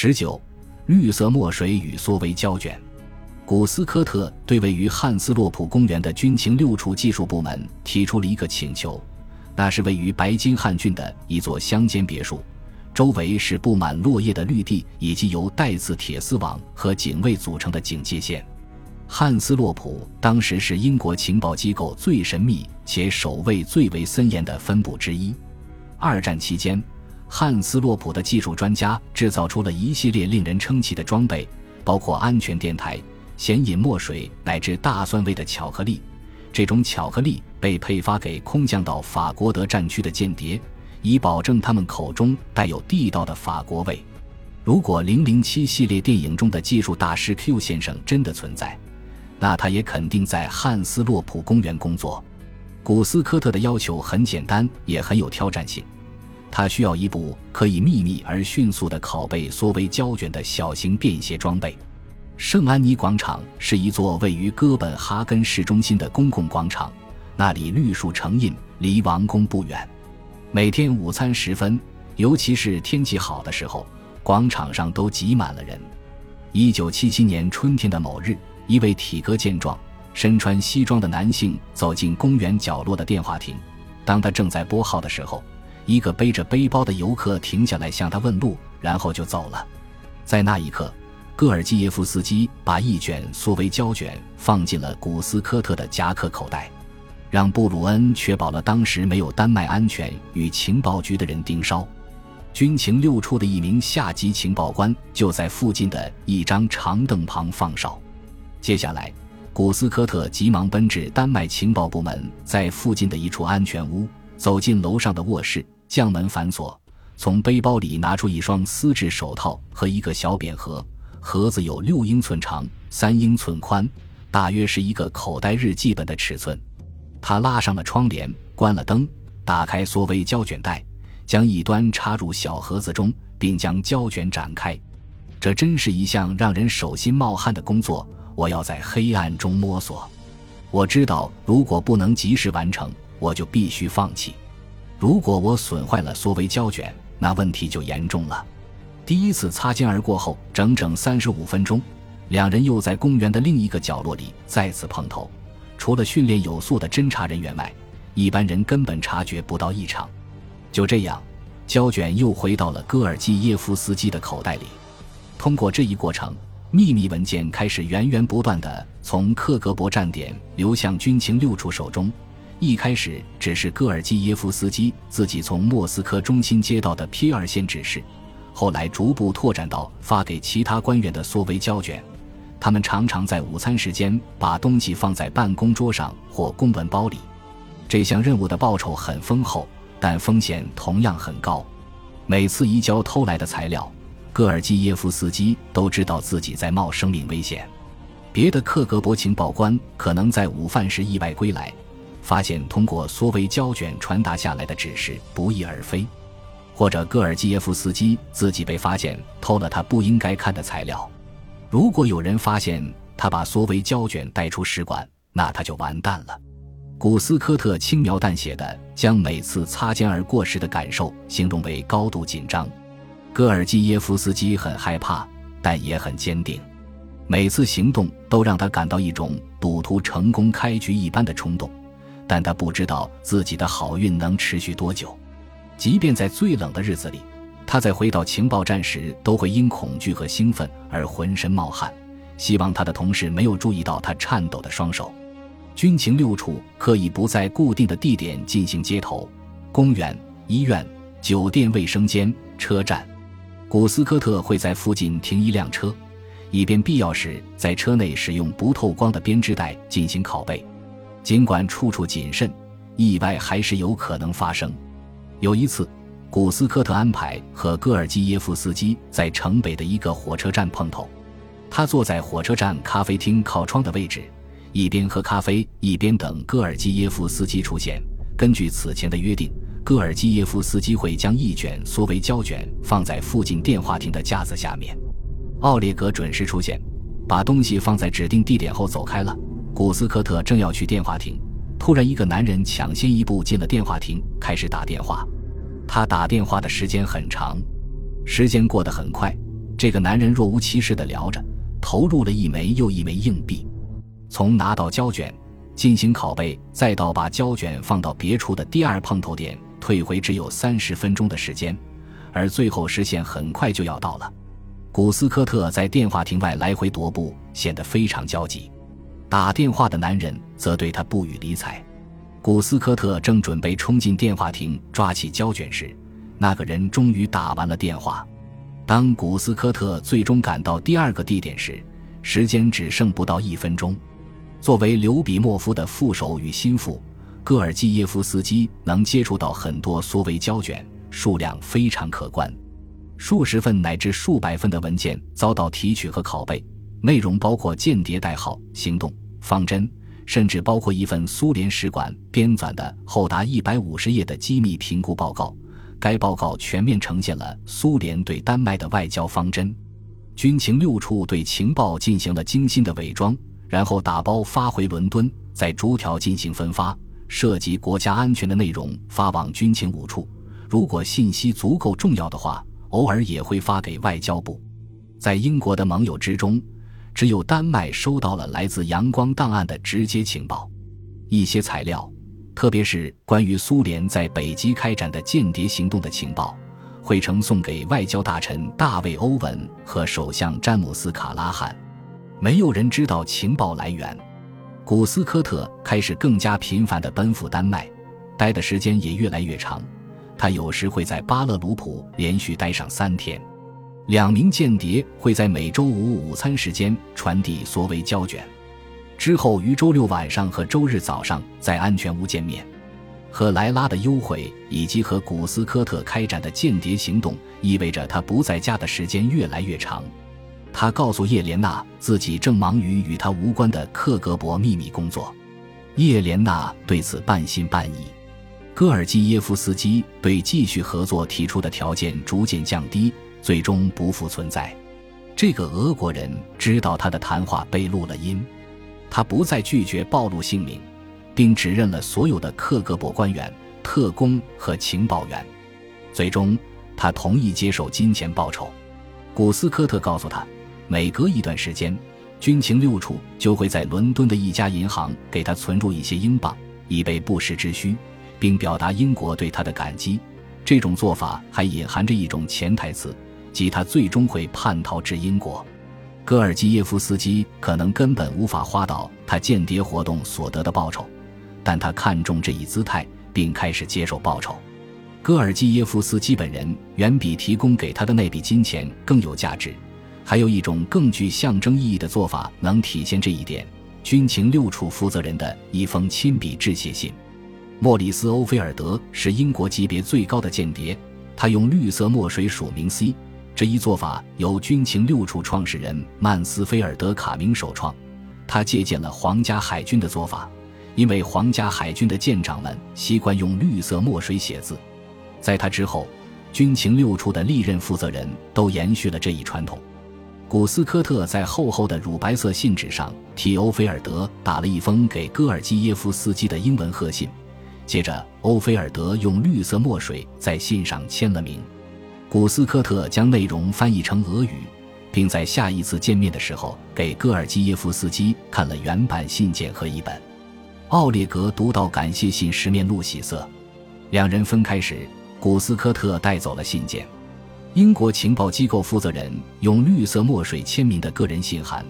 十九，绿色墨水与缩微胶卷。古斯科特对位于汉斯洛普公园的军情六处技术部门提出了一个请求，那是位于白金汉郡的一座乡间别墅，周围是布满落叶的绿地以及由带刺铁丝网和警卫组成的警戒线。汉斯洛普当时是英国情报机构最神秘且守卫最为森严的分部之一。二战期间，汉斯洛普的技术专家制造出了一系列令人称奇的装备，包括安全电台。显饮墨水乃至大蒜味的巧克力，这种巧克力被配发给空降到法国德战区的间谍，以保证他们口中带有地道的法国味。如果零零七系列电影中的技术大师 Q 先生真的存在，那他也肯定在汉斯洛普公园工作。古斯科特的要求很简单，也很有挑战性，他需要一部可以秘密而迅速地拷贝缩微胶卷的小型便携装备。圣安妮广场是一座位于哥本哈根市中心的公共广场，那里绿树成荫，离王宫不远。每天午餐时分，尤其是天气好的时候，广场上都挤满了人。一九七七年春天的某日，一位体格健壮、身穿西装的男性走进公园角落的电话亭。当他正在拨号的时候，一个背着背包的游客停下来向他问路，然后就走了。在那一刻。戈尔基耶夫斯基把一卷缩微胶卷放进了古斯科特的夹克口袋，让布鲁恩确保了当时没有丹麦安全与情报局的人盯梢。军情六处的一名下级情报官就在附近的一张长凳旁放哨。接下来，古斯科特急忙奔至丹麦情报部门在附近的一处安全屋，走进楼上的卧室，将门反锁，从背包里拿出一双丝质手套和一个小扁盒。盒子有六英寸长，三英寸宽，大约是一个口袋日记本的尺寸。他拉上了窗帘，关了灯，打开缩微胶卷袋，将一端插入小盒子中，并将胶卷展开。这真是一项让人手心冒汗的工作。我要在黑暗中摸索。我知道，如果不能及时完成，我就必须放弃。如果我损坏了缩微胶卷，那问题就严重了。第一次擦肩而过后，整整三十五分钟，两人又在公园的另一个角落里再次碰头。除了训练有素的侦查人员外，一般人根本察觉不到异常。就这样，胶卷又回到了戈尔基耶夫斯基的口袋里。通过这一过程，秘密文件开始源源不断地从克格勃站点流向军情六处手中。一开始只是戈尔基耶夫斯基自己从莫斯科中心接到的 P 二线指示。后来逐步拓展到发给其他官员的缩微胶卷，他们常常在午餐时间把东西放在办公桌上或公文包里。这项任务的报酬很丰厚，但风险同样很高。每次移交偷来的材料，戈尔基耶夫斯基都知道自己在冒生命危险。别的克格勃情报官可能在午饭时意外归来，发现通过缩微胶卷传达下来的指示不翼而飞。或者戈尔基耶夫斯基自己被发现偷了他不应该看的材料，如果有人发现他把缩微胶卷带出使馆，那他就完蛋了。古斯科特轻描淡写的将每次擦肩而过时的感受形容为高度紧张。戈尔基耶夫斯基很害怕，但也很坚定。每次行动都让他感到一种赌徒成功开局一般的冲动，但他不知道自己的好运能持续多久。即便在最冷的日子里，他在回到情报站时都会因恐惧和兴奋而浑身冒汗。希望他的同事没有注意到他颤抖的双手。军情六处可以不在固定的地点进行接头：公园、医院、酒店、卫生间、车站。古斯科特会在附近停一辆车，以便必要时在车内使用不透光的编织袋进行拷贝。尽管处处谨慎，意外还是有可能发生。有一次，古斯科特安排和戈尔基耶夫斯基在城北的一个火车站碰头。他坐在火车站咖啡厅靠窗的位置，一边喝咖啡，一边等戈尔基耶夫斯基出现。根据此前的约定，戈尔基耶夫斯基会将一卷缩微胶卷放在附近电话亭的架子下面。奥列格准时出现，把东西放在指定地点后走开了。古斯科特正要去电话亭。突然，一个男人抢先一步进了电话亭，开始打电话。他打电话的时间很长，时间过得很快。这个男人若无其事地聊着，投入了一枚又一枚硬币。从拿到胶卷进行拷贝，再到把胶卷放到别处的第二碰头点退回，只有三十分钟的时间，而最后时限很快就要到了。古斯科特在电话亭外来回踱步，显得非常焦急。打电话的男人则对他不予理睬。古斯科特正准备冲进电话亭抓起胶卷时，那个人终于打完了电话。当古斯科特最终赶到第二个地点时，时间只剩不到一分钟。作为刘比莫夫的副手与心腹，戈尔基耶夫斯基能接触到很多缩微胶卷，数量非常可观。数十份乃至数百份的文件遭到提取和拷贝，内容包括间谍代号、行动方针。甚至包括一份苏联使馆编纂的厚达一百五十页的机密评估报告。该报告全面呈现了苏联对丹麦的外交方针。军情六处对情报进行了精心的伪装，然后打包发回伦敦，再逐条进行分发。涉及国家安全的内容发往军情五处，如果信息足够重要的话，偶尔也会发给外交部。在英国的盟友之中。只有丹麦收到了来自阳光档案的直接情报，一些材料，特别是关于苏联在北极开展的间谍行动的情报，会呈送给外交大臣大卫·欧文和首相詹姆斯·卡拉汉。没有人知道情报来源。古斯科特开始更加频繁地奔赴丹麦，待的时间也越来越长。他有时会在巴勒鲁普连续待上三天。两名间谍会在每周五午餐时间传递缩微胶卷，之后于周六晚上和周日早上在安全屋见面。和莱拉的幽会以及和古斯科特开展的间谍行动，意味着他不在家的时间越来越长。他告诉叶莲娜自己正忙于与他无关的克格勃秘密工作，叶莲娜对此半信半疑。戈尔基耶夫斯基对继续合作提出的条件逐渐降低。最终不复存在。这个俄国人知道他的谈话被录了音，他不再拒绝暴露姓名，并指认了所有的克格勃官员、特工和情报员。最终，他同意接受金钱报酬。古斯科特告诉他，每隔一段时间，军情六处就会在伦敦的一家银行给他存入一些英镑，以备不时之需，并表达英国对他的感激。这种做法还隐含着一种潜台词。即他最终会叛逃至英国，戈尔基耶夫斯基可能根本无法花到他间谍活动所得的报酬，但他看中这一姿态，并开始接受报酬。戈尔基耶夫斯基本人远比提供给他的那笔金钱更有价值。还有一种更具象征意义的做法能体现这一点：军情六处负责人的一封亲笔致谢信。莫里斯·欧菲尔德是英国级别最高的间谍，他用绿色墨水署名 C。这一做法由军情六处创始人曼斯菲尔德·卡明首创，他借鉴了皇家海军的做法，因为皇家海军的舰长们习惯用绿色墨水写字。在他之后，军情六处的历任负责人都延续了这一传统。古斯科特在厚厚的乳白色信纸上替欧菲尔德打了一封给戈尔基耶夫斯基的英文贺信，接着欧菲尔德用绿色墨水在信上签了名。古斯科特将内容翻译成俄语，并在下一次见面的时候给戈尔基耶夫斯基看了原版信件和一本。奥列格读到感谢信时面露喜色。两人分开时，古斯科特带走了信件。英国情报机构负责人用绿色墨水签名的个人信函，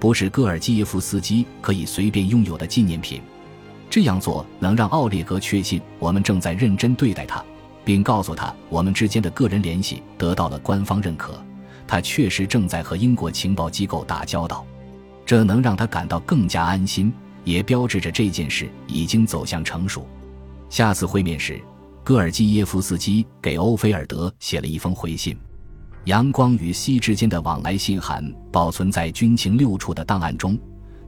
不是戈尔基耶夫斯基可以随便拥有的纪念品。这样做能让奥列格确信我们正在认真对待他。并告诉他，我们之间的个人联系得到了官方认可，他确实正在和英国情报机构打交道，这能让他感到更加安心，也标志着这件事已经走向成熟。下次会面时，戈尔基耶夫斯基给欧菲尔德写了一封回信。阳光与西之间的往来信函保存在军情六处的档案中，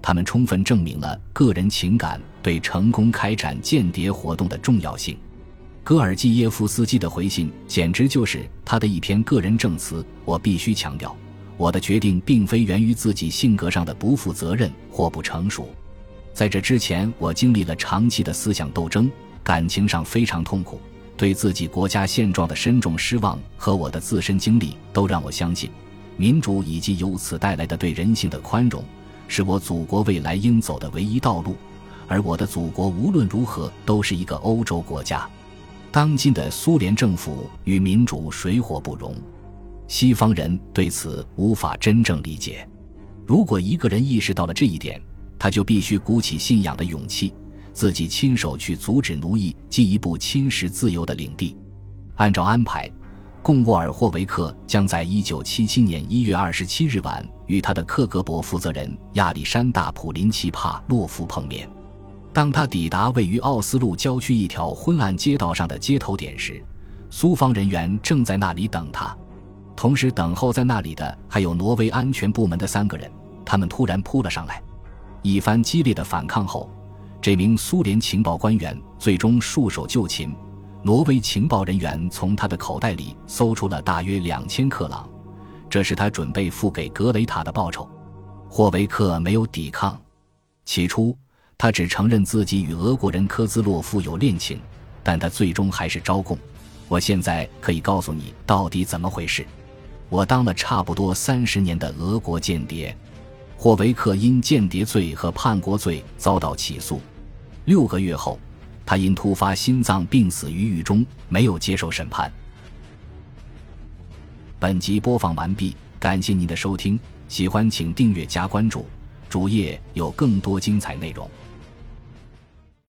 他们充分证明了个人情感对成功开展间谍活动的重要性。戈尔基耶夫斯基的回信简直就是他的一篇个人证词。我必须强调，我的决定并非源于自己性格上的不负责任或不成熟。在这之前，我经历了长期的思想斗争，感情上非常痛苦，对自己国家现状的深重失望和我的自身经历都让我相信，民主以及由此带来的对人性的宽容，是我祖国未来应走的唯一道路。而我的祖国无论如何都是一个欧洲国家。当今的苏联政府与民主水火不容，西方人对此无法真正理解。如果一个人意识到了这一点，他就必须鼓起信仰的勇气，自己亲手去阻止奴役进一步侵蚀自由的领地。按照安排，贡沃尔霍维克将在一九七七年一月二十七日晚与他的克格勃负责人亚历山大普林奇帕洛夫碰面。当他抵达位于奥斯陆郊区一条昏暗街道上的接头点时，苏方人员正在那里等他。同时等候在那里的还有挪威安全部门的三个人。他们突然扑了上来，一番激烈的反抗后，这名苏联情报官员最终束手就擒。挪威情报人员从他的口袋里搜出了大约两千克朗，这是他准备付给格雷塔的报酬。霍维克没有抵抗，起初。他只承认自己与俄国人科兹洛夫有恋情，但他最终还是招供。我现在可以告诉你到底怎么回事。我当了差不多三十年的俄国间谍。霍维克因间谍罪和叛国罪遭到起诉。六个月后，他因突发心脏病死于狱中，没有接受审判。本集播放完毕，感谢您的收听，喜欢请订阅加关注，主页有更多精彩内容。